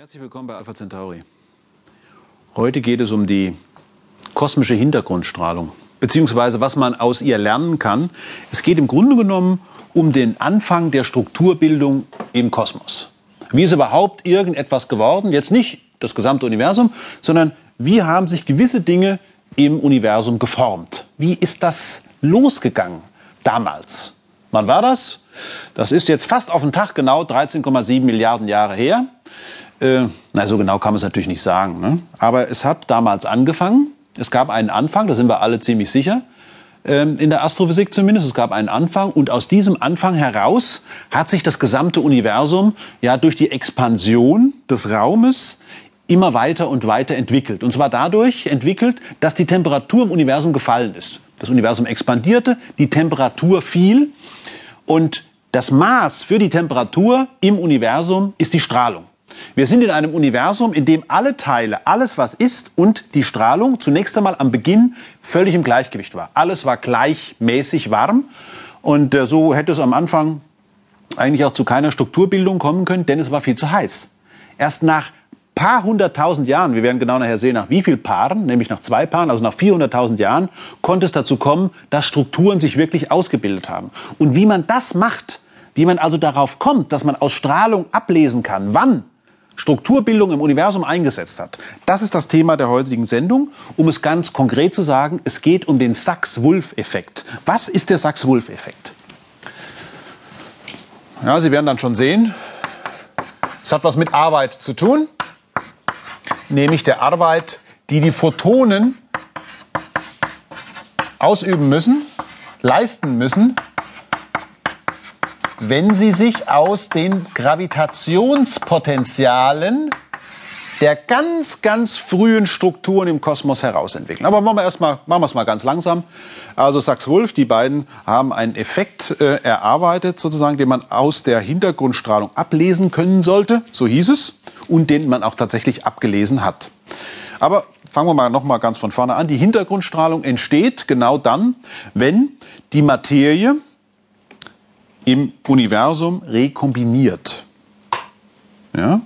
Herzlich willkommen bei Alpha Centauri. Heute geht es um die kosmische Hintergrundstrahlung, beziehungsweise was man aus ihr lernen kann. Es geht im Grunde genommen um den Anfang der Strukturbildung im Kosmos. Wie ist überhaupt irgendetwas geworden? Jetzt nicht das gesamte Universum, sondern wie haben sich gewisse Dinge im Universum geformt? Wie ist das losgegangen damals? Wann war das? Das ist jetzt fast auf den Tag genau 13,7 Milliarden Jahre her. Äh, na, so genau kann man es natürlich nicht sagen. Ne? Aber es hat damals angefangen. Es gab einen Anfang, da sind wir alle ziemlich sicher. Ähm, in der Astrophysik zumindest. Es gab einen Anfang. Und aus diesem Anfang heraus hat sich das gesamte Universum ja durch die Expansion des Raumes immer weiter und weiter entwickelt. Und zwar dadurch entwickelt, dass die Temperatur im Universum gefallen ist. Das Universum expandierte, die Temperatur fiel und das Maß für die Temperatur im Universum ist die Strahlung. Wir sind in einem Universum, in dem alle Teile, alles was ist und die Strahlung zunächst einmal am Beginn völlig im Gleichgewicht war. Alles war gleichmäßig warm und äh, so hätte es am Anfang eigentlich auch zu keiner Strukturbildung kommen können, denn es war viel zu heiß. Erst nach paar hunderttausend Jahren, wir werden genau nachher sehen, nach wie viel Paaren, nämlich nach zwei Paaren, also nach 400.000 Jahren, konnte es dazu kommen, dass Strukturen sich wirklich ausgebildet haben. Und wie man das macht, wie man also darauf kommt, dass man aus Strahlung ablesen kann, wann Strukturbildung im Universum eingesetzt hat. Das ist das Thema der heutigen Sendung. Um es ganz konkret zu sagen, es geht um den Sachs-Wulff-Effekt. Was ist der Sachs-Wulff-Effekt? Ja, Sie werden dann schon sehen, es hat was mit Arbeit zu tun, nämlich der Arbeit, die die Photonen ausüben müssen, leisten müssen, wenn sie sich aus den Gravitationspotenzialen der ganz, ganz frühen Strukturen im Kosmos herausentwickeln. Aber machen wir erstmal, machen wir es mal ganz langsam. Also Sachs-Wolf, die beiden haben einen Effekt äh, erarbeitet, sozusagen, den man aus der Hintergrundstrahlung ablesen können sollte, so hieß es, und den man auch tatsächlich abgelesen hat. Aber fangen wir mal noch mal ganz von vorne an. Die Hintergrundstrahlung entsteht genau dann, wenn die Materie im Universum rekombiniert. Ja?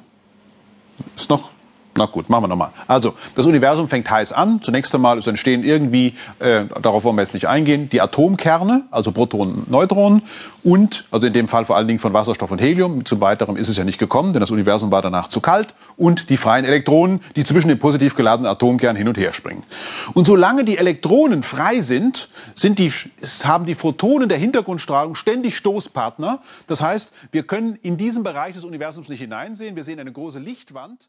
Ist noch na gut, machen wir nochmal. Also, das Universum fängt heiß an. Zunächst einmal, es entstehen irgendwie, äh, darauf wollen wir jetzt nicht eingehen, die Atomkerne, also Protonen, Neutronen und, also in dem Fall vor allen Dingen von Wasserstoff und Helium. Zu weiterem ist es ja nicht gekommen, denn das Universum war danach zu kalt und die freien Elektronen, die zwischen den positiv geladenen Atomkernen hin und her springen. Und solange die Elektronen frei sind, sind die, haben die Photonen der Hintergrundstrahlung ständig Stoßpartner. Das heißt, wir können in diesem Bereich des Universums nicht hineinsehen. Wir sehen eine große Lichtwand.